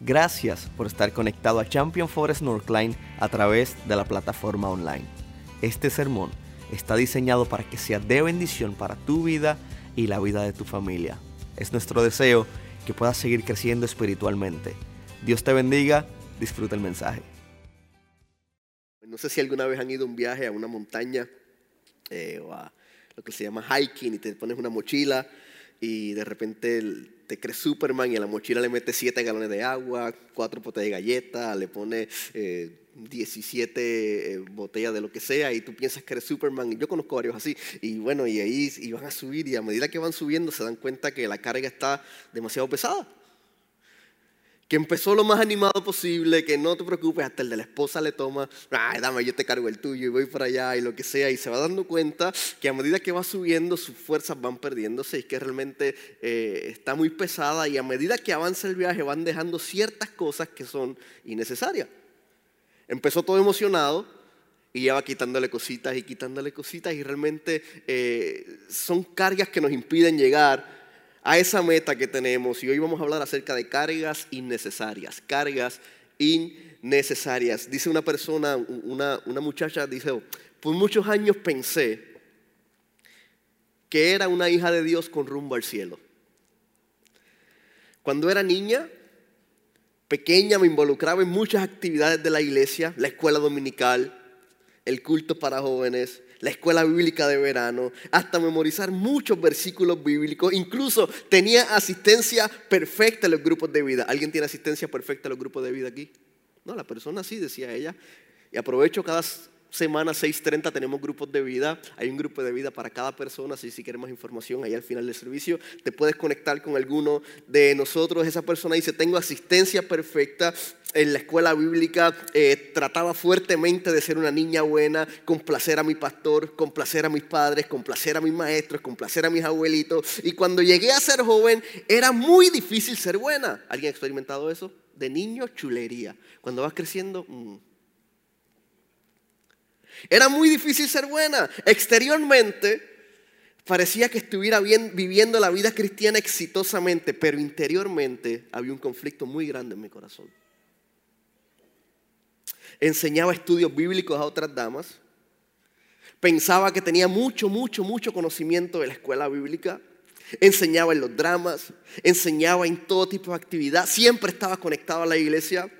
Gracias por estar conectado a Champion Forest Northline a través de la plataforma online. Este sermón está diseñado para que sea de bendición para tu vida y la vida de tu familia. Es nuestro deseo que puedas seguir creciendo espiritualmente. Dios te bendiga, disfruta el mensaje. No sé si alguna vez han ido a un viaje a una montaña eh, o a lo que se llama hiking y te pones una mochila y de repente te crees Superman y a la mochila le metes 7 galones de agua, 4 potes de galletas, le pone 17 eh, eh, botellas de lo que sea y tú piensas que eres Superman. Yo conozco varios así. Y bueno, y ahí y van a subir y a medida que van subiendo se dan cuenta que la carga está demasiado pesada que empezó lo más animado posible, que no te preocupes, hasta el de la esposa le toma, ay, dame, yo te cargo el tuyo y voy para allá y lo que sea, y se va dando cuenta que a medida que va subiendo sus fuerzas van perdiéndose y que realmente eh, está muy pesada y a medida que avanza el viaje van dejando ciertas cosas que son innecesarias. Empezó todo emocionado y ya va quitándole cositas y quitándole cositas y realmente eh, son cargas que nos impiden llegar a esa meta que tenemos. Y hoy vamos a hablar acerca de cargas innecesarias, cargas innecesarias. Dice una persona, una, una muchacha, dice, por muchos años pensé que era una hija de Dios con rumbo al cielo. Cuando era niña, pequeña, me involucraba en muchas actividades de la iglesia, la escuela dominical, el culto para jóvenes, la escuela bíblica de verano, hasta memorizar muchos versículos bíblicos. Incluso tenía asistencia perfecta en los grupos de vida. ¿Alguien tiene asistencia perfecta en los grupos de vida aquí? No, la persona sí, decía ella. Y aprovecho cada semana 6.30 tenemos grupos de vida. Hay un grupo de vida para cada persona. Así si quieres más información, ahí al final del servicio te puedes conectar con alguno de nosotros. Esa persona dice, tengo asistencia perfecta en la escuela bíblica. Eh, trataba fuertemente de ser una niña buena, complacer a mi pastor, complacer a mis padres, complacer a mis maestros, complacer a mis abuelitos. Y cuando llegué a ser joven, era muy difícil ser buena. ¿Alguien ha experimentado eso? De niño, chulería. Cuando vas creciendo... Mm, era muy difícil ser buena. Exteriormente parecía que estuviera viviendo la vida cristiana exitosamente, pero interiormente había un conflicto muy grande en mi corazón. Enseñaba estudios bíblicos a otras damas. Pensaba que tenía mucho, mucho, mucho conocimiento de la escuela bíblica. Enseñaba en los dramas, enseñaba en todo tipo de actividad. Siempre estaba conectado a la iglesia.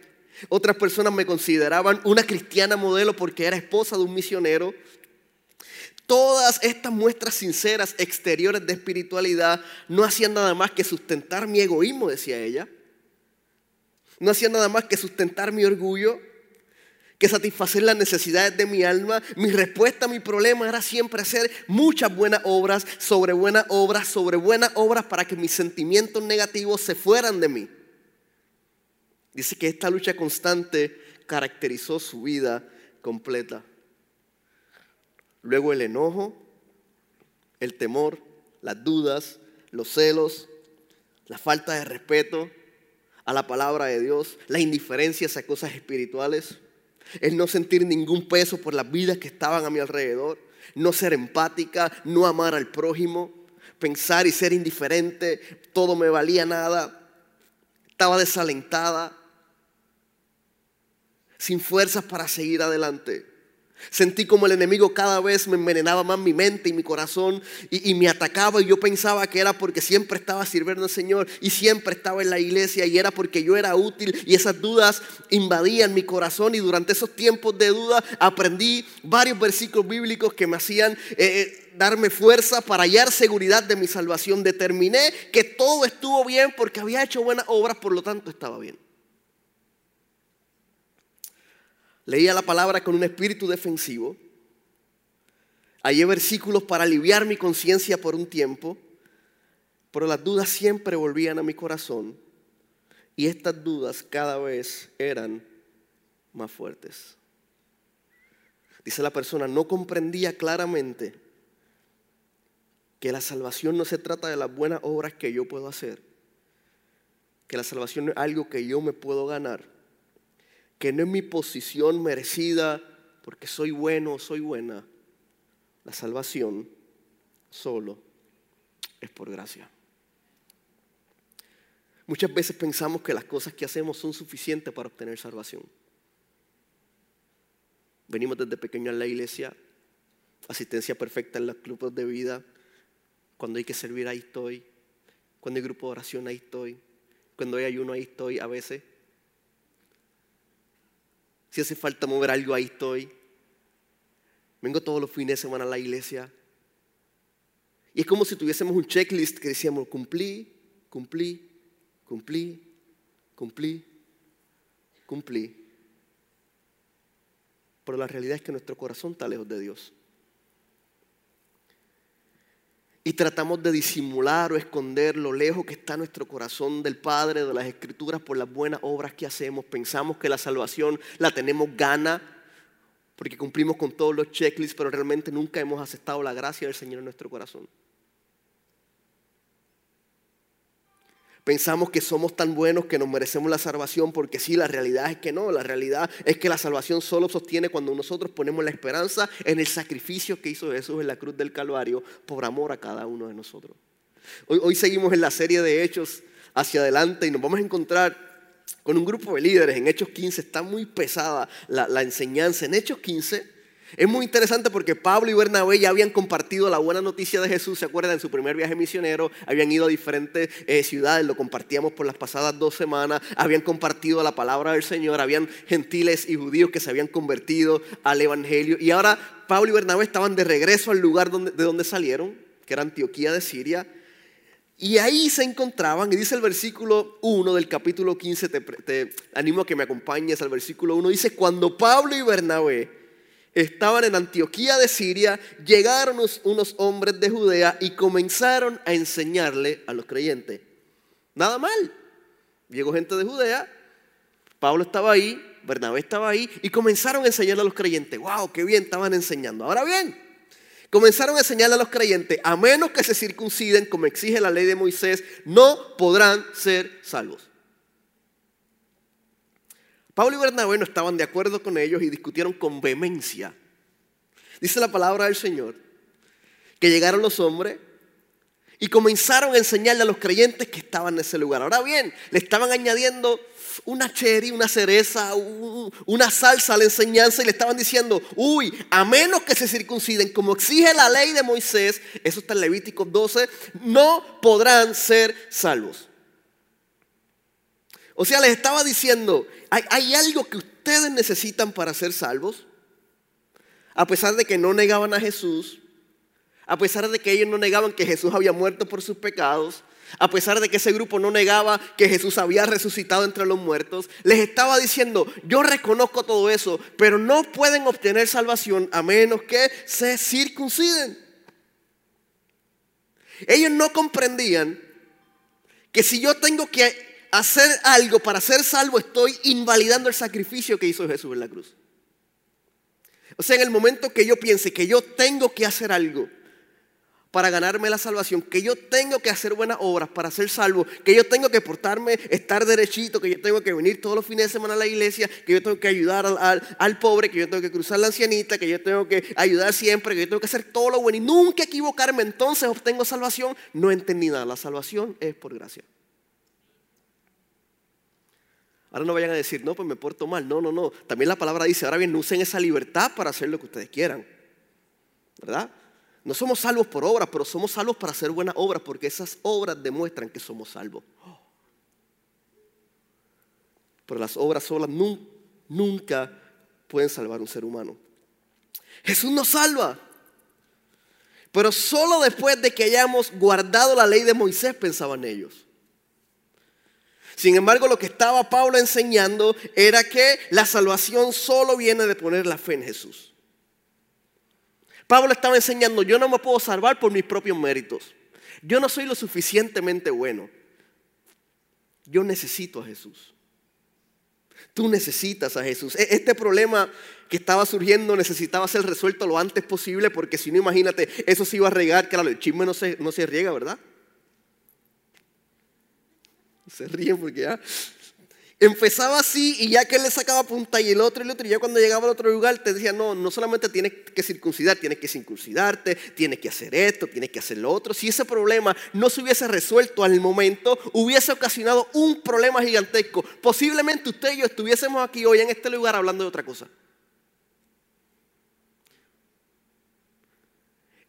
Otras personas me consideraban una cristiana modelo porque era esposa de un misionero. Todas estas muestras sinceras exteriores de espiritualidad no hacían nada más que sustentar mi egoísmo, decía ella. No hacían nada más que sustentar mi orgullo, que satisfacer las necesidades de mi alma. Mi respuesta a mi problema era siempre hacer muchas buenas obras, sobre buenas obras, sobre buenas obras para que mis sentimientos negativos se fueran de mí. Dice que esta lucha constante caracterizó su vida completa. Luego el enojo, el temor, las dudas, los celos, la falta de respeto a la palabra de Dios, la indiferencia hacia cosas espirituales, el no sentir ningún peso por las vidas que estaban a mi alrededor, no ser empática, no amar al prójimo, pensar y ser indiferente, todo me valía nada, estaba desalentada, sin fuerzas para seguir adelante. Sentí como el enemigo cada vez me envenenaba más mi mente y mi corazón y, me atacaba y yo pensaba que era porque siempre estaba sirviendo al Señor y siempre estaba en la iglesia y era porque yo era útil y esas dudas invadían mi corazón y durante esos tiempos de duda aprendí varios versículos bíblicos que me hacían eh, eh, darme fuerza para hallar seguridad de mi salvación. Determiné que todo estuvo bien porque había hecho buenas obras, por lo tanto estaba bien. Leía la palabra con un espíritu defensivo. Hallé versículos para aliviar mi conciencia por un tiempo, pero las dudas siempre volvían a mi corazón y estas dudas cada vez eran más fuertes. Dice la persona, no comprendía claramente que la salvación no se trata de las buenas obras que yo puedo hacer, que la salvación es algo que yo me puedo ganar que no es mi posición merecida porque soy bueno o soy buena. La salvación solo es por gracia. Muchas veces pensamos que las cosas que hacemos son suficientes para obtener salvación. Venimos desde pequeños a la iglesia, asistencia perfecta en los clubes de vida. Cuando hay que servir, ahí estoy. Cuando hay grupo de oración, ahí estoy. Cuando hay ayuno, ahí estoy a veces. Si hace falta mover algo, ahí estoy. Vengo todos los fines de semana a la iglesia. Y es como si tuviésemos un checklist que decíamos, cumplí, cumplí, cumplí, cumplí, cumplí. Pero la realidad es que nuestro corazón está lejos de Dios. Y tratamos de disimular o esconder lo lejos que está nuestro corazón del Padre, de las Escrituras, por las buenas obras que hacemos. Pensamos que la salvación la tenemos gana porque cumplimos con todos los checklists, pero realmente nunca hemos aceptado la gracia del Señor en nuestro corazón. Pensamos que somos tan buenos que nos merecemos la salvación porque sí, la realidad es que no. La realidad es que la salvación solo sostiene cuando nosotros ponemos la esperanza en el sacrificio que hizo Jesús en la cruz del Calvario por amor a cada uno de nosotros. Hoy, seguimos en la serie de Hechos hacia adelante y nos vamos a encontrar con un grupo de líderes. En Hechos 15 está muy pesada la, la enseñanza. En Hechos 15 es muy interesante porque Pablo y Bernabé ya habían compartido la buena noticia de Jesús, ¿se acuerdan? En su primer viaje misionero, habían ido a diferentes eh, ciudades, lo compartíamos por las pasadas dos semanas, habían compartido la palabra del Señor, habían gentiles y judíos que se habían convertido al Evangelio. Y ahora Pablo y Bernabé estaban de regreso al lugar de donde salieron, que era Antioquía de Siria. Y ahí se encontraban, y dice el versículo 1 del capítulo 15, te, te animo a que me acompañes al versículo 1, dice, cuando Pablo y Bernabé estaban en Antioquía de Siria, llegaron unos hombres de Judea y comenzaron a enseñarle a los creyentes. Nada mal. Llegó gente de Judea, Pablo estaba ahí, Bernabé estaba ahí y comenzaron a enseñarle a los creyentes. ¡Wow! ¡Qué bien estaban enseñando! Ahora bien, comenzaron a enseñarle a los creyentes, a menos que se circunciden como exige la ley de Moisés, no podrán ser salvos. Pablo y Bernabé no estaban de acuerdo con ellos y discutieron con vehemencia. Dice la palabra del Señor que llegaron los hombres y comenzaron a enseñarle a los creyentes que estaban en ese lugar. Ahora bien, le estaban añadiendo una cherry, una cereza, una salsa a la enseñanza y le estaban diciendo, uy, a menos que se circunciden como exige la ley de Moisés, eso está en Levítico 12, no podrán ser salvos. O sea, les estaba diciendo, ¿hay, algo que ustedes necesitan para ser salvos? A pesar de que no negaban a Jesús, a pesar de que ellos no negaban que Jesús había muerto por sus pecados, a pesar de que ese grupo no negaba que Jesús había resucitado entre los muertos, les estaba diciendo, yo reconozco todo eso, pero no pueden obtener salvación a menos que se circunciden. Ellos no comprendían que si yo tengo que hacer algo para ser salvo, estoy invalidando el sacrificio que hizo Jesús en la cruz. O sea, en el momento que yo piense que yo tengo que hacer algo para ganarme la salvación, que yo tengo que hacer buenas obras para ser salvo, que yo tengo que portarme, estar derechito, que yo tengo que venir todos los fines de semana a la iglesia, que yo tengo que ayudar al, al, pobre, que yo tengo que cruzar la ancianita, que yo tengo que ayudar siempre, que yo tengo que hacer todo lo bueno y nunca equivocarme, entonces obtengo salvación, no entendí nada. La salvación es por gracia. Ahora no vayan a decir, no, pues me porto mal. No, no, no. También la palabra dice, ahora bien, usen esa libertad para hacer lo que ustedes quieran. ¿Verdad? No somos salvos por obras, pero somos salvos para hacer buenas obras, porque esas obras demuestran que somos salvos. Pero las obras solas nunca pueden salvar a un ser humano. Jesús nos salva. Pero solo después de que hayamos guardado la ley de Moisés, pensaban ellos. Sin embargo, lo que estaba Pablo enseñando era que la salvación solo viene de poner la fe en Jesús. Pablo estaba enseñando, yo no me puedo salvar por mis propios méritos. Yo no soy lo suficientemente bueno. Yo necesito a Jesús. Tú necesitas a Jesús. E-, este problema que estaba surgiendo necesitaba ser resuelto lo antes posible porque si no, imagínate, eso se iba a regar. Claro, el chisme no se, no se riega, ¿verdad? Se ríen porque ya. Empezaba así y ya que él le sacaba punta y el otro y el otro, y ya cuando llegaba al otro lugar te decía, no, no solamente tienes que circuncidar, tienes que circuncidarte, tienes que hacer esto, tienes que hacer lo otro. Si ese problema no se hubiese resuelto al momento, hubiese ocasionado un problema gigantesco. Posiblemente usted y yo estuviésemos aquí hoy en este lugar hablando de otra cosa.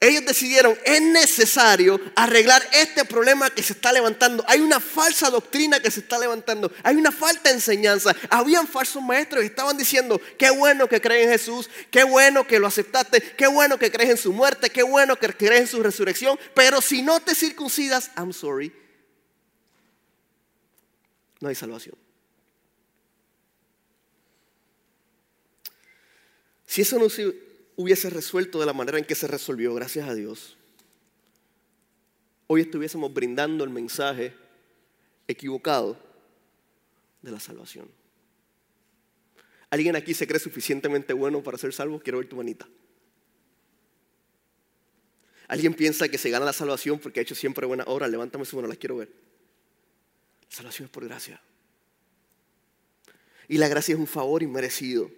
Ellos decidieron, es necesario arreglar este problema que se está levantando. Hay una falsa doctrina que se está levantando. Hay una falta de enseñanza. Habían falsos maestros que estaban diciendo, qué bueno que crees en Jesús, qué bueno que lo aceptaste, qué bueno que crees en su muerte, qué bueno que crees en su resurrección. Pero si no te circuncidas, I'm sorry, no hay salvación. Si eso no hubiese resuelto de la manera en que se resolvió, gracias a Dios, hoy estuviésemos brindando el mensaje equivocado de la salvación. ¿Alguien aquí se cree suficientemente bueno para ser salvo? Quiero ver tu manita. ¿Alguien piensa que se gana la salvación porque ha hecho siempre buena obra? Levántame su mano, las quiero ver. La salvación es por gracia. Y la gracia es un favor inmerecido.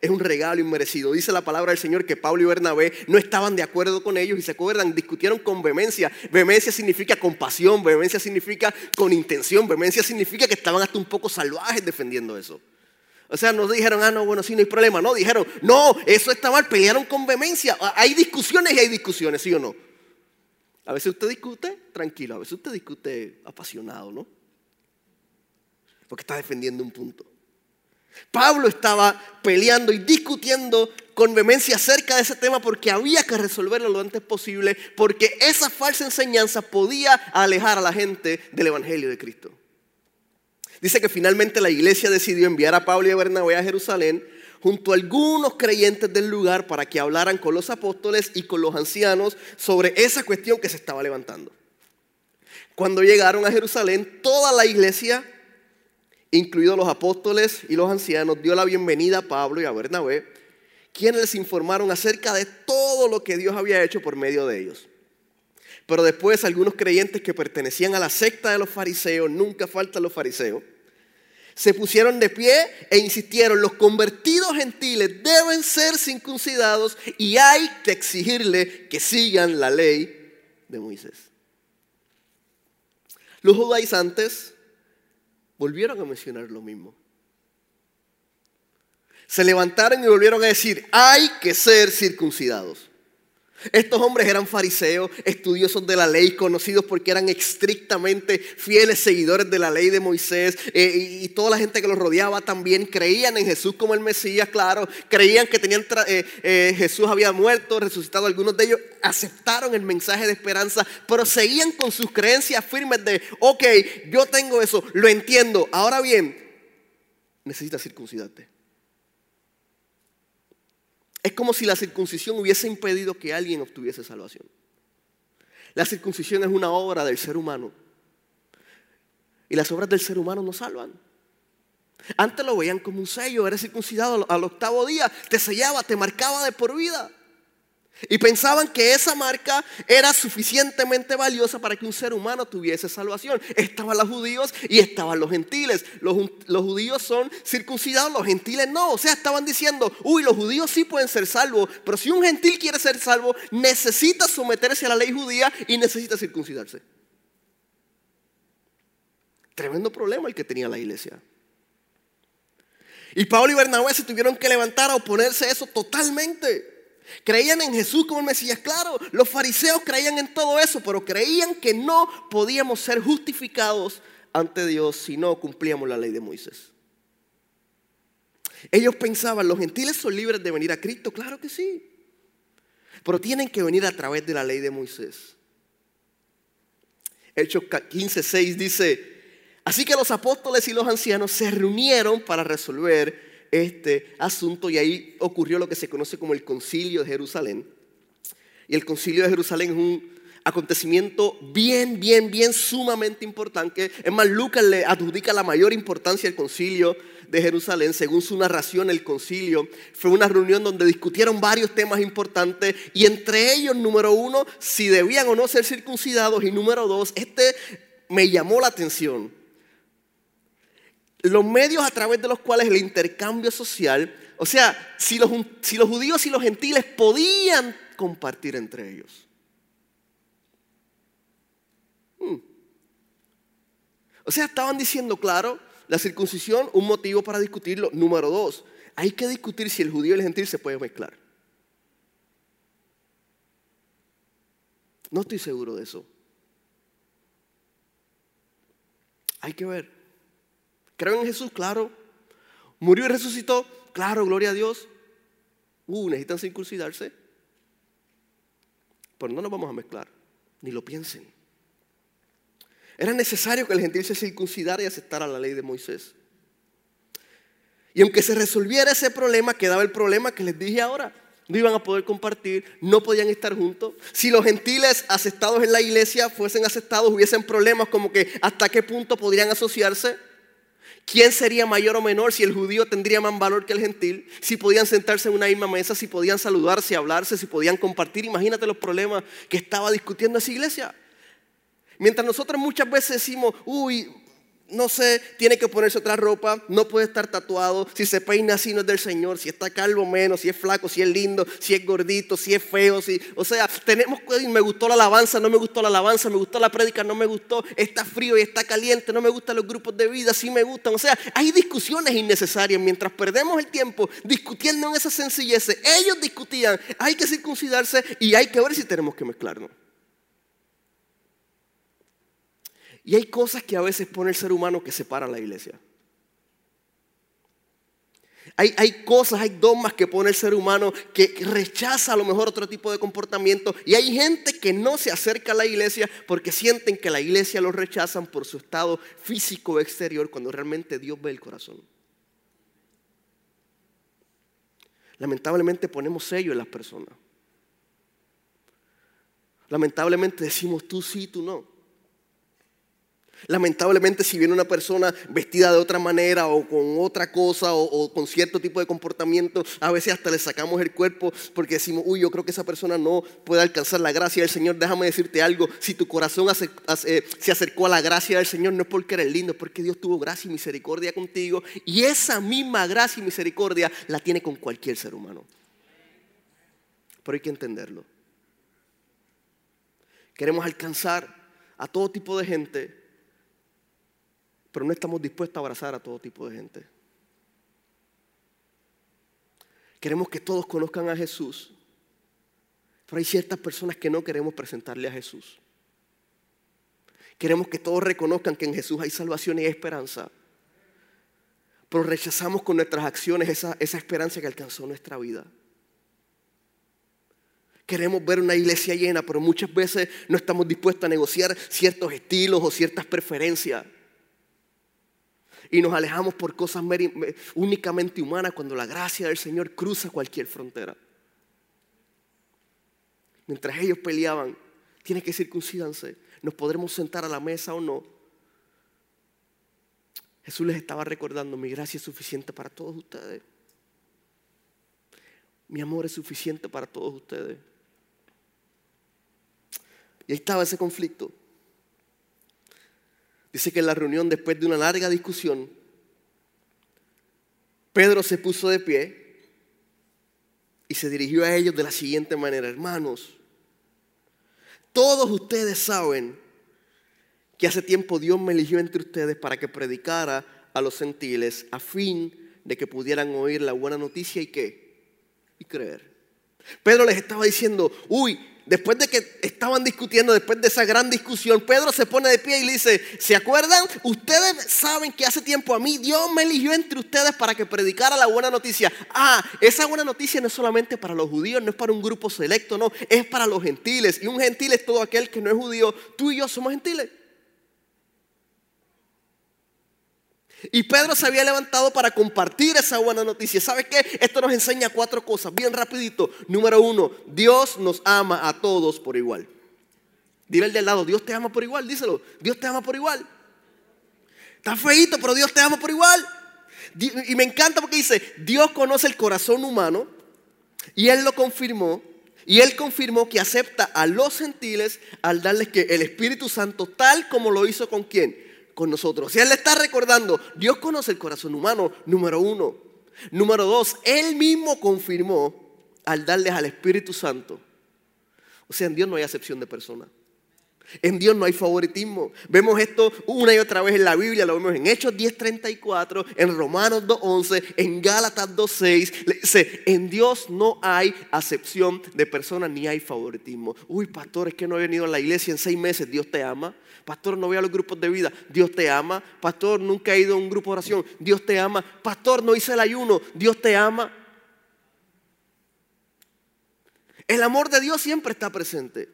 Es un regalo inmerecido. Dice la palabra del Señor que Pablo y Bernabé no estaban de acuerdo con ellos y se acuerdan, discutieron con vehemencia. Vehemencia significa compasión, vehemencia significa con intención, vehemencia significa que estaban hasta un poco salvajes defendiendo eso. O sea, no dijeron, ah, no, bueno, sí, no hay problema. No, dijeron, no, eso está mal, pelearon con vehemencia. Hay discusiones y hay discusiones, ¿sí o no? A veces usted discute tranquilo, a veces usted discute apasionado, ¿no? Porque está defendiendo un punto. Pablo estaba peleando y discutiendo con vehemencia acerca de ese tema porque había que resolverlo lo antes posible, porque esa falsa enseñanza podía alejar a la gente del Evangelio de Cristo. Dice que finalmente la iglesia decidió enviar a Pablo y a Bernabé a Jerusalén junto a algunos creyentes del lugar para que hablaran con los apóstoles y con los ancianos sobre esa cuestión que se estaba levantando. Cuando llegaron a Jerusalén, toda la iglesia incluidos los apóstoles y los ancianos, dio la bienvenida a Pablo y a Bernabé, quienes les informaron acerca de todo lo que Dios había hecho por medio de ellos. Pero después algunos creyentes que pertenecían a la secta de los fariseos, nunca faltan los fariseos, se pusieron de pie e insistieron, los convertidos gentiles deben ser circuncidados y hay que exigirle que sigan la ley de Moisés. Los judaizantes volvieron a mencionar lo mismo. Se levantaron y volvieron a decir, hay que ser circuncidados. Estos hombres eran fariseos, estudiosos de la ley, conocidos porque eran estrictamente fieles seguidores de la ley de Moisés. Eh, y, toda la gente que los rodeaba también creían en Jesús como el Mesías, claro. Creían que tenían eh, eh, Jesús había muerto, resucitado. Algunos de ellos aceptaron el mensaje de esperanza, pero seguían con sus creencias firmes de, ok, yo tengo eso, lo entiendo. Ahora bien, necesitas circuncidarte. Es como si la circuncisión hubiese impedido que alguien obtuviese salvación. La circuncisión es una obra del ser humano. Y las obras del ser humano no salvan. Antes lo veían como un sello, eres circuncidado al octavo día, te sellaba, te marcaba de por vida. Y pensaban que esa marca era suficientemente valiosa para que un ser humano tuviese salvación. Estaban los judíos y estaban los gentiles. Los, judíos son circuncidados, los gentiles no. O sea, estaban diciendo, uy, los judíos sí pueden ser salvos, pero si un gentil quiere ser salvo, necesita someterse a la ley judía y necesita circuncidarse. Tremendo problema el que tenía la iglesia. Y Pablo y Bernabé se tuvieron que levantar a oponerse a eso totalmente. Creían en Jesús como el Mesías, claro, los fariseos creían en todo eso, pero creían que no podíamos ser justificados ante Dios si no cumplíamos la ley de Moisés. Ellos pensaban, los gentiles son libres de venir a Cristo, claro que sí, pero tienen que venir a través de la ley de Moisés. Hechos 15:6 dice, así que los apóstoles y los ancianos se reunieron para resolver este asunto y ahí ocurrió lo que se conoce como el concilio de Jerusalén. Y el concilio de Jerusalén es un acontecimiento bien, bien, bien sumamente importante. Es más, Lucas le adjudica la mayor importancia al concilio de Jerusalén. Según su narración, el concilio fue una reunión donde discutieron varios temas importantes y entre ellos, número uno, si debían o no ser circuncidados y número dos, este me llamó la atención los medios a través de los cuales el intercambio social, o sea, si los, judíos y los gentiles podían compartir entre ellos. Hmm. O sea, estaban diciendo, claro, la circuncisión, un motivo para discutirlo. Número dos, hay que discutir si el judío y el gentil se pueden mezclar. No estoy seguro de eso. Hay que ver. Creo en Jesús, claro. Murió y resucitó, claro, gloria a Dios. Uh, necesitan circuncidarse. Pero no nos vamos a mezclar, ni lo piensen. Era necesario que el gentil se circuncidara y aceptara la ley de Moisés. Y aunque se resolviera ese problema, quedaba el problema que les dije ahora. No iban a poder compartir, no podían estar juntos. Si los gentiles aceptados en la iglesia fuesen aceptados, hubiesen problemas como que hasta qué punto podrían asociarse. ¿Quién sería mayor o menor si el judío tendría más valor que el gentil? Si podían sentarse en una misma mesa, si podían saludarse, hablarse, si podían compartir. Imagínate los problemas que estaba discutiendo esa iglesia. Mientras nosotros muchas veces decimos, uy, no sé, tiene que ponerse otra ropa, no puede estar tatuado, si se peina así no es del Señor, si está calvo menos, si es flaco, si es lindo, si es gordito, si es feo, si, o sea, tenemos me gustó la alabanza, no me gustó la alabanza, me gustó la prédica, no me gustó, está frío y está caliente, no me gustan los grupos de vida, sí me gustan, o sea, hay discusiones innecesarias mientras perdemos el tiempo discutiendo en esa sencillez, ellos discutían, hay que circuncidarse y hay que ver si tenemos que mezclarnos. Y hay cosas que a veces pone el ser humano que separa a la iglesia. Hay, hay, cosas, hay dogmas que pone el ser humano que rechaza a lo mejor otro tipo de comportamiento. Y hay gente que no se acerca a la iglesia porque sienten que la iglesia los rechazan por su estado físico exterior cuando realmente Dios ve el corazón. Lamentablemente ponemos sello en las personas. Lamentablemente decimos tú sí, tú no. Lamentablemente si viene una persona vestida de otra manera o con otra cosa o, con cierto tipo de comportamiento, a veces hasta le sacamos el cuerpo porque decimos, uy, yo creo que esa persona no puede alcanzar la gracia del Señor. Déjame decirte algo, si tu corazón se acercó a la gracia del Señor no es porque eres lindo, es porque Dios tuvo gracia y misericordia contigo y esa misma gracia y misericordia la tiene con cualquier ser humano. Pero hay que entenderlo. Queremos alcanzar a todo tipo de gente pero no estamos dispuestos a abrazar a todo tipo de gente. Queremos que todos conozcan a Jesús, pero hay ciertas personas que no queremos presentarle a Jesús. Queremos que todos reconozcan que en Jesús hay salvación y esperanza, pero rechazamos con nuestras acciones esa, esa esperanza que alcanzó nuestra vida. Queremos ver una iglesia llena, pero muchas veces no estamos dispuestos a negociar ciertos estilos o ciertas preferencias y nos alejamos por cosas únicamente humanas cuando la gracia del Señor cruza cualquier frontera. Mientras ellos peleaban, tiene que circuncidarse, nos podremos sentar a la mesa o no. Jesús les estaba recordando, mi gracia es suficiente para todos ustedes. Mi amor es suficiente para todos ustedes. Y ahí estaba ese conflicto. Dice que en la reunión, después de una larga discusión, Pedro se puso de pie y se dirigió a ellos de la siguiente manera, hermanos, todos ustedes saben que hace tiempo Dios me eligió entre ustedes para que predicara a los gentiles a fin de que pudieran oír la buena noticia y qué, y creer. Pedro les estaba diciendo, uy, después de que estaban discutiendo, después de esa gran discusión, Pedro se pone de pie y le dice, ¿se acuerdan? Ustedes saben que hace tiempo a mí Dios me eligió entre ustedes para que predicara la buena noticia. Ah, esa buena noticia no es solamente para los judíos, no es para un grupo selecto, no, es para los gentiles. Y un gentil es todo aquel que no es judío. Tú y yo somos gentiles. Y Pedro se había levantado para compartir esa buena noticia. ¿Sabes qué? Esto nos enseña cuatro cosas, bien rapidito. Número uno, Dios nos ama a todos por igual. Dile al de al lado, Dios te ama por igual, díselo. Dios te ama por igual. Está feito, pero Dios te ama por igual. Y me encanta porque dice, Dios conoce el corazón humano y Él lo confirmó. Y Él confirmó que acepta a los gentiles al darles que el Espíritu Santo tal como lo hizo con quién? Con nosotros. Sea, Él le está recordando, Dios conoce el corazón humano, número uno. Número dos, Él mismo confirmó al darles al Espíritu Santo. O sea, en Dios no hay acepción de personas. En Dios no hay favoritismo. Vemos esto una y otra vez en la Biblia, lo vemos en Hechos 10:34, en Romanos 2:11, en Gálatas 2:6. Dice, en Dios no hay acepción de personas ni hay favoritismo. Uy, pastor, es que no he venido a la iglesia en seis meses, Dios te ama. Pastor, no voy a los grupos de vida, Dios te ama. Pastor, nunca he ido a un grupo de oración, Dios te ama. Pastor, no hice el ayuno, Dios te ama. El amor de Dios siempre está presente.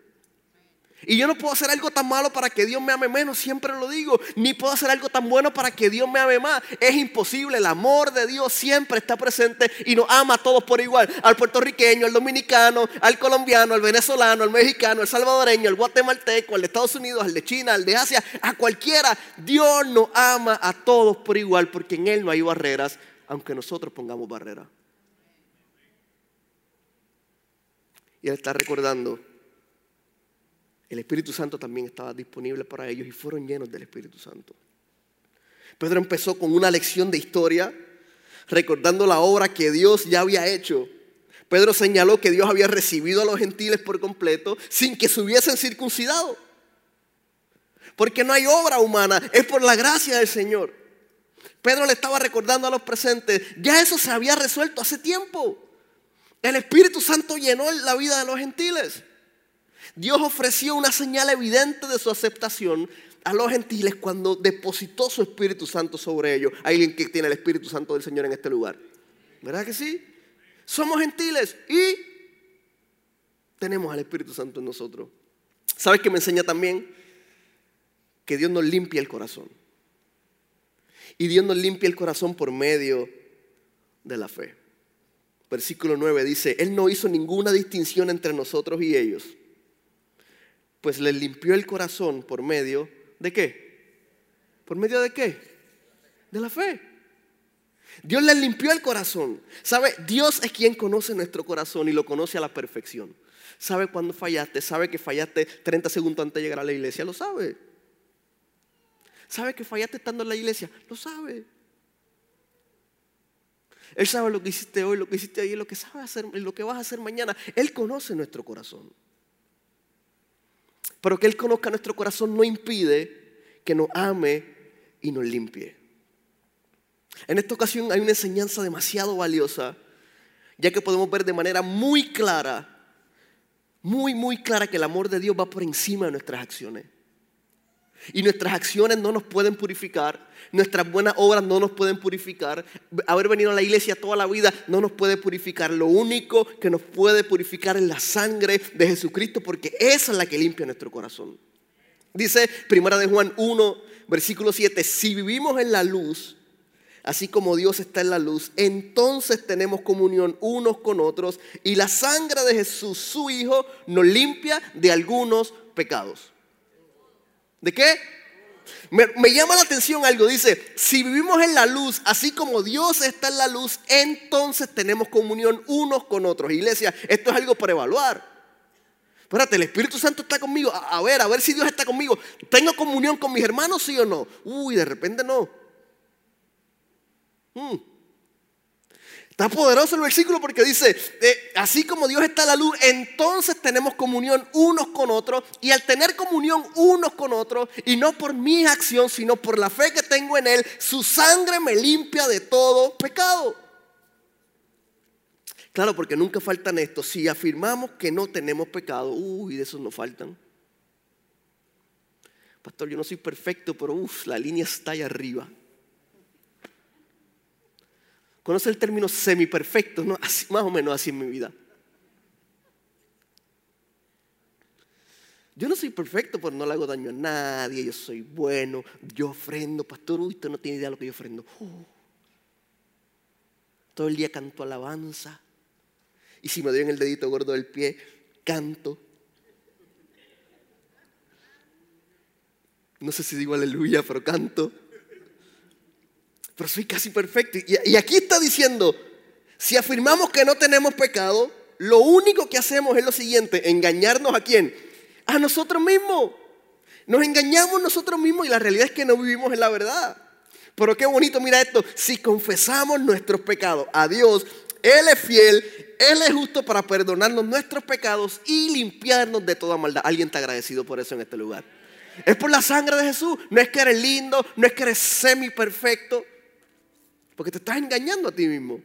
Y yo no puedo hacer algo tan malo para que Dios me ame menos, siempre lo digo. Ni puedo hacer algo tan bueno para que Dios me ame más. Es imposible. El amor de Dios siempre está presente y nos ama a todos por igual. Al puertorriqueño, al dominicano, al colombiano, al venezolano, al mexicano, al salvadoreño, al guatemalteco, al de Estados Unidos, al de China, al de Asia, a cualquiera. Dios nos ama a todos por igual porque en Él no hay barreras, aunque nosotros pongamos barreras. Y Él está recordando el Espíritu Santo también estaba disponible para ellos y fueron llenos del Espíritu Santo. Pedro empezó con una lección de historia, recordando la obra que Dios ya había hecho. Pedro señaló que Dios había recibido a los gentiles por completo sin que se hubiesen circuncidado. Porque no hay obra humana, es por la gracia del Señor. Pedro le estaba recordando a los presentes, ya eso se había resuelto hace tiempo. El Espíritu Santo llenó la vida de los gentiles. Dios ofreció una señal evidente de su aceptación a los gentiles cuando depositó su Espíritu Santo sobre ellos. Hay alguien que tiene el Espíritu Santo del Señor en este lugar. ¿Verdad que sí? Somos gentiles y tenemos al Espíritu Santo en nosotros. ¿Sabes qué me enseña también? Que Dios nos limpia el corazón. Y Dios nos limpia el corazón por medio de la fe. Versículo 9 dice, Él no hizo ninguna distinción entre nosotros y ellos pues le limpió el corazón por medio de qué? ¿Por medio de qué? De la fe. Dios le limpió el corazón. ¿Sabe? Dios es quien conoce nuestro corazón y lo conoce a la perfección. Sabe cuándo fallaste, sabe que fallaste 30 segundos antes de llegar a la iglesia, lo sabe. Sabe que fallaste estando en la iglesia, lo sabe. Él sabe lo que hiciste hoy, lo que hiciste ayer, lo que sabe hacer, lo que vas a hacer mañana. Él conoce nuestro corazón. Pero que Él conozca nuestro corazón no impide que nos ame y nos limpie. En esta ocasión hay una enseñanza demasiado valiosa, ya que podemos ver de manera muy clara, muy, muy clara que el amor de Dios va por encima de nuestras acciones. Y nuestras acciones no nos pueden purificar, nuestras buenas obras no nos pueden purificar, haber venido a la iglesia toda la vida no nos puede purificar. Lo único que nos puede purificar es la sangre de Jesucristo, porque esa es la que limpia nuestro corazón. Dice Primera de Juan 1, versículo 7, si vivimos en la luz, así como Dios está en la luz, entonces tenemos comunión unos con otros y la sangre de Jesús, su Hijo, nos limpia de algunos pecados. ¿De qué? Me, llama la atención algo, dice, si vivimos en la luz, así como Dios está en la luz, entonces tenemos comunión unos con otros. Iglesia, esto es algo para evaluar. Espérate, el Espíritu Santo está conmigo. A, ver, a ver si Dios está conmigo. ¿Tengo comunión con mis hermanos, sí o no? Uy, de repente no. Hmm. Está poderoso el versículo porque dice, eh, así como Dios está a la luz, entonces tenemos comunión unos con otros. Y al tener comunión unos con otros, y no por mi acción, sino por la fe que tengo en Él, su sangre me limpia de todo pecado. Claro, porque nunca faltan esto. Si afirmamos que no tenemos pecado, uy, de esos no faltan. Pastor, yo no soy perfecto, pero uff, la línea está ahí arriba. ¿Conoce el término semiperfecto? ¿no? Así, más o menos así en mi vida. Yo no soy perfecto, pero no le hago daño a nadie, yo soy bueno, yo ofrendo, pastor, uy, usted no tiene idea de lo que yo ofrendo. Uh. Todo el día canto alabanza. Y si me doy en el dedito gordo del pie, canto. No sé si digo aleluya, pero canto pero soy casi perfecto. Y, aquí está diciendo, si afirmamos que no tenemos pecado, lo único que hacemos es lo siguiente, engañarnos a quién? A nosotros mismos. Nos engañamos nosotros mismos y la realidad es que no vivimos en la verdad. Pero qué bonito, mira esto, si confesamos nuestros pecados a Dios, Él es fiel, Él es justo para perdonarnos nuestros pecados y limpiarnos de toda maldad. Alguien está agradecido por eso en este lugar. Es por la sangre de Jesús. No es que eres lindo, no es que eres semi perfecto, porque te estás engañando a ti mismo.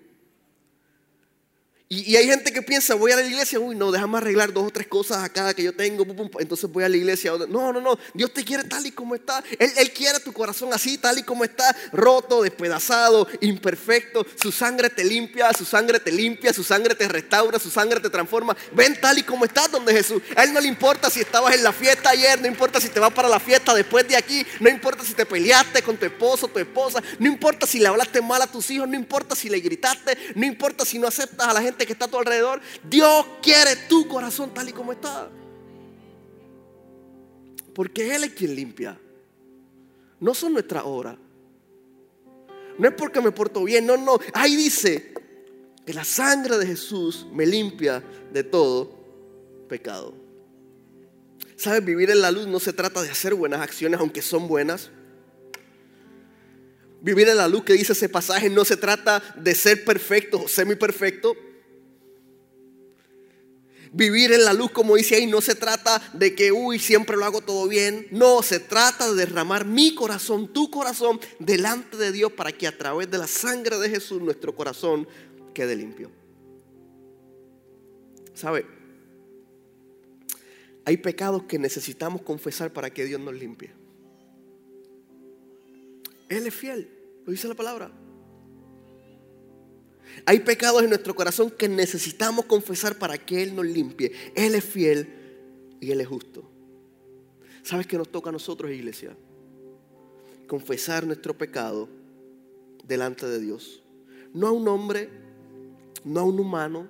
Y, hay gente que piensa, voy a la iglesia, uy, no, déjame arreglar dos o tres cosas acá que yo tengo, entonces voy a la iglesia. No, no, no, Dios te quiere tal y como está. Él, Él quiere tu corazón así, tal y como está, roto, despedazado, imperfecto. Su sangre te limpia, su sangre te limpia, su sangre te restaura, su sangre te transforma. Ven tal y como estás donde Jesús. A Él no le importa si estabas en la fiesta ayer, no importa si te vas para la fiesta después de aquí, no importa si te peleaste con tu esposo, tu esposa, no importa si le hablaste mal a tus hijos, no importa si le gritaste, no importa si no aceptas a la gente que está a tu alrededor. Dios quiere tu corazón tal y como está. Porque Él es quien limpia. No son nuestras obras. No es porque me porto bien, no, no. Ahí dice que la sangre de Jesús me limpia de todo pecado. ¿Sabes? Vivir en la luz no se trata de hacer buenas acciones, aunque son buenas. Vivir en la luz que dice ese pasaje no se trata de ser perfecto o semi perfecto. Vivir en la luz, como dice ahí, no se trata de que, uy, siempre lo hago todo bien. No, se trata de derramar mi corazón, tu corazón, delante de Dios para que a través de la sangre de Jesús nuestro corazón quede limpio. ¿Sabe? Hay pecados que necesitamos confesar para que Dios nos limpie. Él es fiel, lo dice la palabra. Hay pecados en nuestro corazón que necesitamos confesar para que Él nos limpie. Él es fiel y Él es justo. ¿Sabes qué nos toca a nosotros, iglesia? Confesar nuestro pecado delante de Dios. No a un hombre, no a un humano,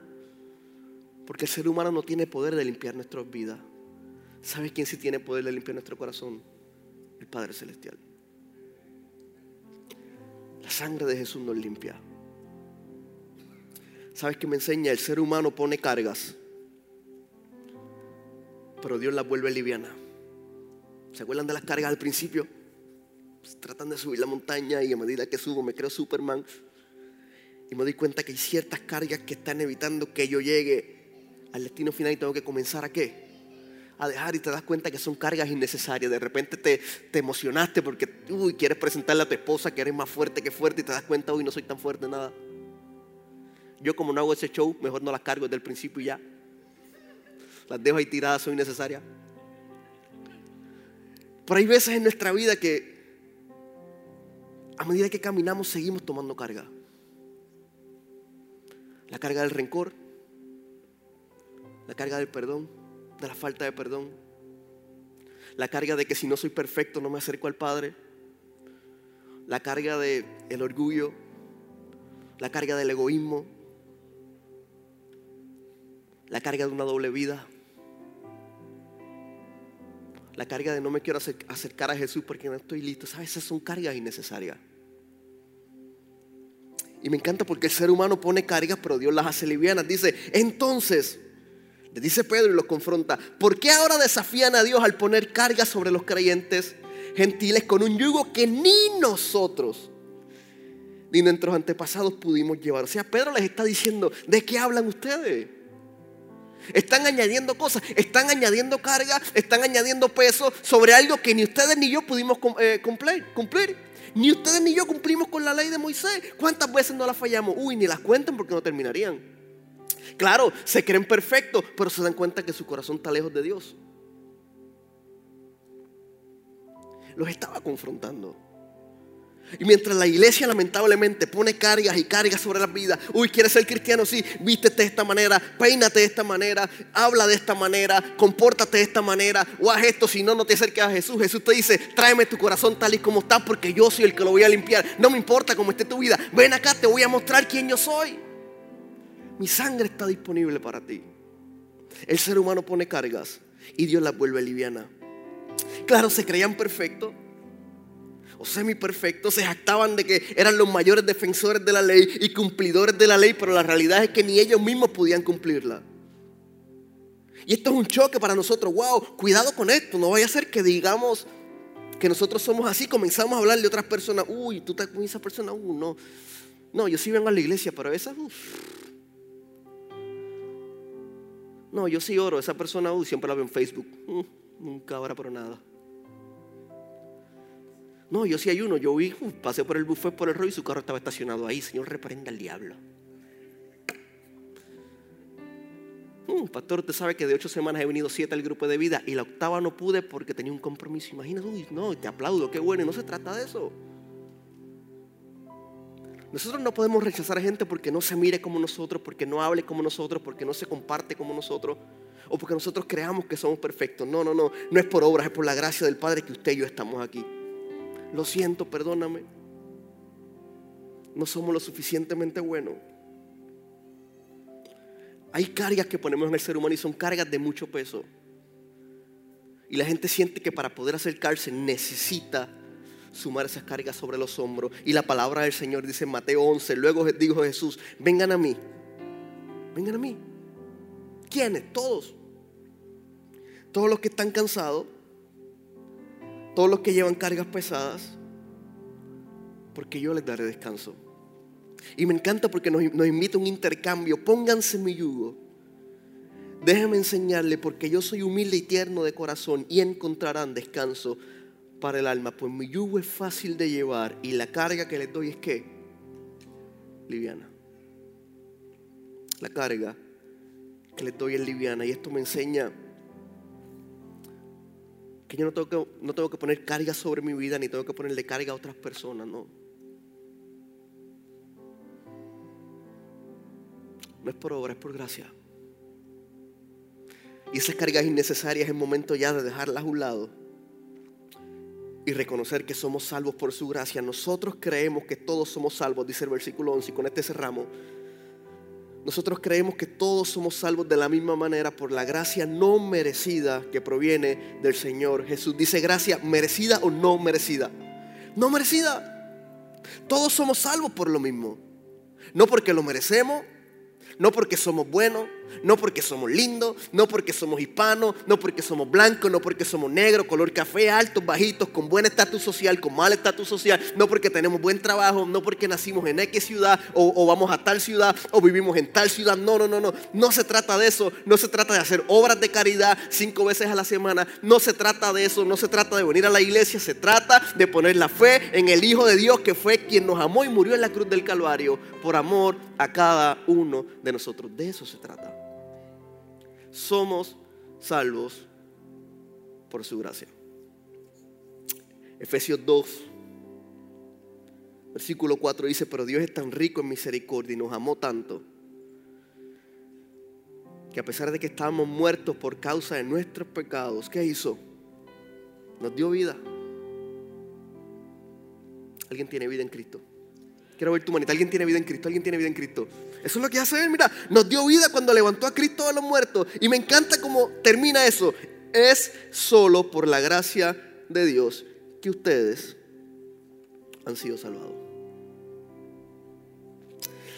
porque el ser humano no tiene poder de limpiar nuestras vidas. ¿Sabes quién sí tiene poder de limpiar nuestro corazón? El Padre Celestial. La sangre de Jesús nos limpia. ¿Sabes qué me enseña? El ser humano pone cargas, pero Dios las vuelve liviana. ¿Se acuerdan de las cargas al principio? Pues tratan de subir la montaña y a medida que subo me creo Superman. Y me doy cuenta que hay ciertas cargas que están evitando que yo llegue al destino final y tengo que comenzar a qué? A dejar y te das cuenta que son cargas innecesarias. De repente te, te emocionaste porque uy, quieres presentarle a tu esposa que eres más fuerte que fuerte y te das cuenta, uy, no soy tan fuerte, nada. Yo como no hago ese show, mejor no las cargo desde el principio y ya. Las dejo ahí tiradas, son innecesarias. Pero hay veces en nuestra vida que a medida que caminamos seguimos tomando carga. La carga del rencor, la carga del perdón, de la falta de perdón, la carga de que si no soy perfecto no me acerco al Padre, la carga del el orgullo, la carga del egoísmo, la carga de una doble vida, la carga de no me quiero acercar a Jesús porque no estoy listo. ¿Sabes? Esas son cargas innecesarias. Y me encanta porque el ser humano pone cargas, pero Dios las hace livianas. Dice, entonces, le dice Pedro y los confronta, ¿por qué ahora desafían a Dios al poner cargas sobre los creyentes gentiles con un yugo que ni nosotros ni nuestros antepasados pudimos llevar? O sea, Pedro les está diciendo, ¿de qué hablan ustedes? Están añadiendo cosas, están añadiendo carga, están añadiendo peso sobre algo que ni ustedes ni yo pudimos eh, cumplir, cumplir. Ni ustedes ni yo cumplimos con la ley de Moisés. ¿Cuántas veces no la fallamos? Uy, ni las cuentan porque no terminarían. Claro, se creen perfectos, pero se dan cuenta que su corazón está lejos de Dios. Los estaba confrontando. Y mientras la iglesia lamentablemente pone cargas y cargas sobre la vida, uy, ¿quieres ser cristiano? Sí, vístete de esta manera, peínate de esta manera, habla de esta manera, compórtate de esta manera, o haz esto, si no, no te acerques a Jesús. Jesús te dice, tráeme tu corazón tal y como está, porque yo soy el que lo voy a limpiar. No me importa cómo esté tu vida, ven acá, te voy a mostrar quién yo soy. Mi sangre está disponible para ti. El ser humano pone cargas y Dios las vuelve liviana. Claro, se creían perfectos o semi-perfectos se jactaban de que eran los mayores defensores de la ley y cumplidores de la ley, pero la realidad es que ni ellos mismos podían cumplirla. Y esto es un choque para nosotros. Wow, cuidado con esto. No vaya a ser que digamos que nosotros somos así. Comenzamos a hablar de otras personas. Uy, tú estás con esa persona. Uh, no. No, yo sí vengo a la iglesia, pero esa. No, yo sí oro. Esa persona, uh, siempre la veo en Facebook. Uh, nunca ora por nada. No, yo sí hay uno. Yo vi, pasé por el buffet por el rollo y su carro estaba estacionado ahí. Señor, reprenda al diablo. Uh, pastor, usted sabe que de ocho semanas he venido siete al grupo de vida y la octava no pude porque tenía un compromiso. Imagínate, uy, no, te aplaudo, qué bueno. No se trata de eso. Nosotros no podemos rechazar a gente porque no se mire como nosotros, porque no hable como nosotros, porque no se comparte como nosotros, o porque nosotros creamos que somos perfectos. No, no, no. No es por obras, es por la gracia del Padre que usted y yo estamos aquí. Lo siento, perdóname. No somos lo suficientemente buenos. Hay cargas que ponemos en el ser humano y son cargas de mucho peso. Y la gente siente que para poder acercarse necesita sumar esas cargas sobre los hombros. Y la palabra del Señor dice en Mateo 11, luego dijo Jesús, vengan a mí, vengan a mí. ¿Quiénes? Todos. Todos los que están cansados, todos los que llevan cargas pesadas, porque yo les daré descanso. Y me encanta porque nos, invita a un intercambio. Pónganse mi yugo. Déjenme enseñarle porque yo soy humilde y tierno de corazón y encontrarán descanso para el alma. Pues mi yugo es fácil de llevar y la carga que les doy es que liviana. La carga que les doy es liviana y esto me enseña que yo no tengo que, no tengo que poner carga sobre mi vida ni tengo que ponerle carga a otras personas, no. No es por obra, es por gracia. Y esas cargas innecesarias es momento ya de dejarlas a un lado y reconocer que somos salvos por su gracia. Nosotros creemos que todos somos salvos, dice el versículo 11, y con este cerramos. Nosotros creemos que todos somos salvos de la misma manera por la gracia no merecida que proviene del Señor Jesús. Dice gracia merecida o no merecida. No merecida. Todos somos salvos por lo mismo. No porque lo merecemos, no porque somos buenos, no porque somos lindos, no porque somos hispanos, no porque somos blancos, no porque somos negros, color café, altos, bajitos, con buen estatus social, con mal estatus social, no porque tenemos buen trabajo, no porque nacimos en X ciudad o, o, vamos a tal ciudad o vivimos en tal ciudad. No, no, no, no. No se trata de eso. No se trata de hacer obras de caridad cinco veces a la semana. No se trata de eso. No se trata de venir a la iglesia. Se trata de poner la fe en el Hijo de Dios que fue quien nos amó y murió en la cruz del Calvario por amor a cada uno de nosotros. De eso se trata somos salvos por su gracia. Efesios 2, versículo 4 dice, pero Dios es tan rico en misericordia y nos amó tanto, que a pesar de que estábamos muertos por causa de nuestros pecados, ¿qué hizo? Nos dio vida. Alguien tiene vida en Cristo. Quiero ver tu manita. Alguien tiene vida en Cristo. Alguien tiene vida en Cristo. Eso es lo que hace Él. Mira, nos dio vida cuando levantó a Cristo de los muertos. Y me encanta cómo termina eso. Es solo por la gracia de Dios que ustedes han sido salvados.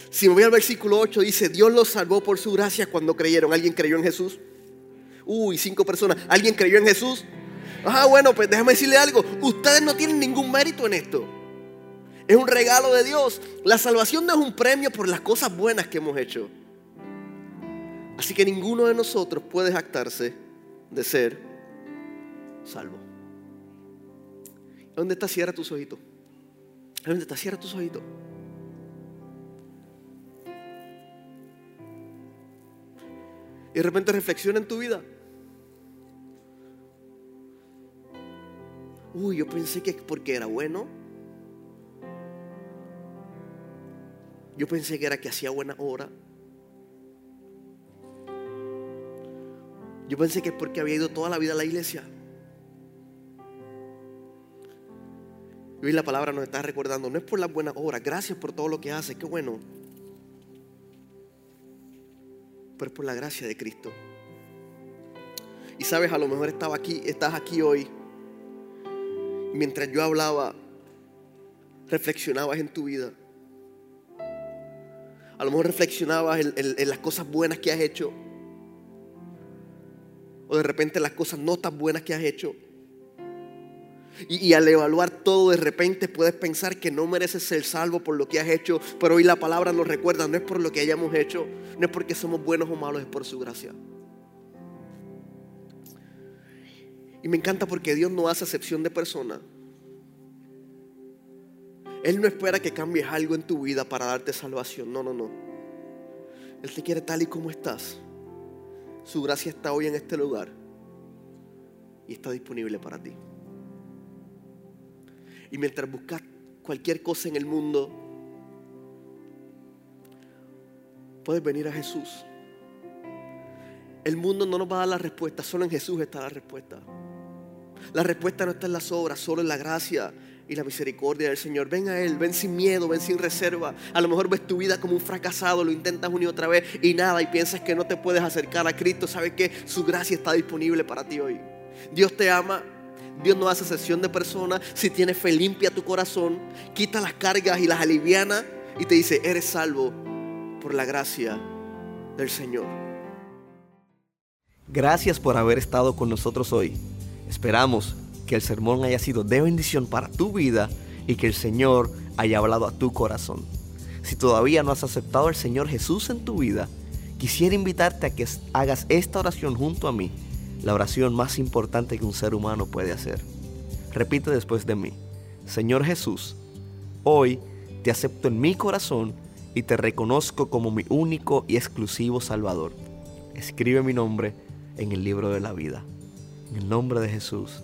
Si me voy al versículo 8, dice, Dios los salvó por su gracia cuando creyeron. ¿Alguien creyó en Jesús? Uy, cinco personas. ¿Alguien creyó en Jesús? Ah, bueno, pues déjame decirle algo. Ustedes no tienen ningún mérito en esto. Es un regalo de Dios. La salvación no es un premio por las cosas buenas que hemos hecho. Así que ninguno de nosotros puede jactarse de ser salvo. ¿Dónde está? Cierra tus ojitos. ¿Dónde está? Cierra tus ojitos. Y de repente reflexiona en tu vida. Uy, yo pensé que porque era bueno Yo pensé que era que hacía buena hora. Yo pensé que es porque había ido toda la vida a la iglesia. Y hoy la palabra nos está recordando, no es por las buenas obras, gracias por todo lo que hace, qué bueno. Pero es por la gracia de Cristo. Y sabes, a lo mejor estaba aquí, estás aquí hoy. Mientras yo hablaba, reflexionabas en tu vida. A lo mejor reflexionabas en, las cosas buenas que has hecho. o de repente las cosas no tan buenas que has hecho. Y, al evaluar todo de repente puedes pensar que no mereces ser salvo por lo que has hecho, pero hoy la palabra nos recuerda, no es por lo que hayamos hecho, no es porque somos buenos o malos, es por su gracia. Y me encanta porque Dios no hace excepción de persona. Él no espera que cambies algo en tu vida para darte salvación. No, no, no. Él te quiere tal y como estás. Su gracia está hoy en este lugar y está disponible para ti. Y mientras buscas cualquier cosa en el mundo, puedes venir a Jesús. El mundo no nos va a dar la respuesta, solo en Jesús está la respuesta. La respuesta no está en las obras, solo en la gracia y la misericordia del Señor. Ven a Él, ven sin miedo, ven sin reserva. A lo mejor ves tu vida como un fracasado, lo intentas una y otra vez y nada, y piensas que no te puedes acercar a Cristo. Sabes que su gracia está disponible para ti hoy. Dios te ama. Dios no hace sesión de personas. Si tienes fe, limpia tu corazón, quita las cargas y las aliviana y te dice, eres salvo por la gracia del Señor. Gracias por haber estado con nosotros hoy. Esperamos que el sermón haya sido de bendición para tu vida y que el Señor haya hablado a tu corazón. Si todavía no has aceptado al Señor Jesús en tu vida, quisiera invitarte a que hagas esta oración junto a mí, la oración más importante que un ser humano puede hacer. Repite después de mí, Señor Jesús, hoy te acepto en mi corazón y te reconozco como mi único y exclusivo Salvador. Escribe mi nombre en el libro de la vida. En el nombre de Jesús.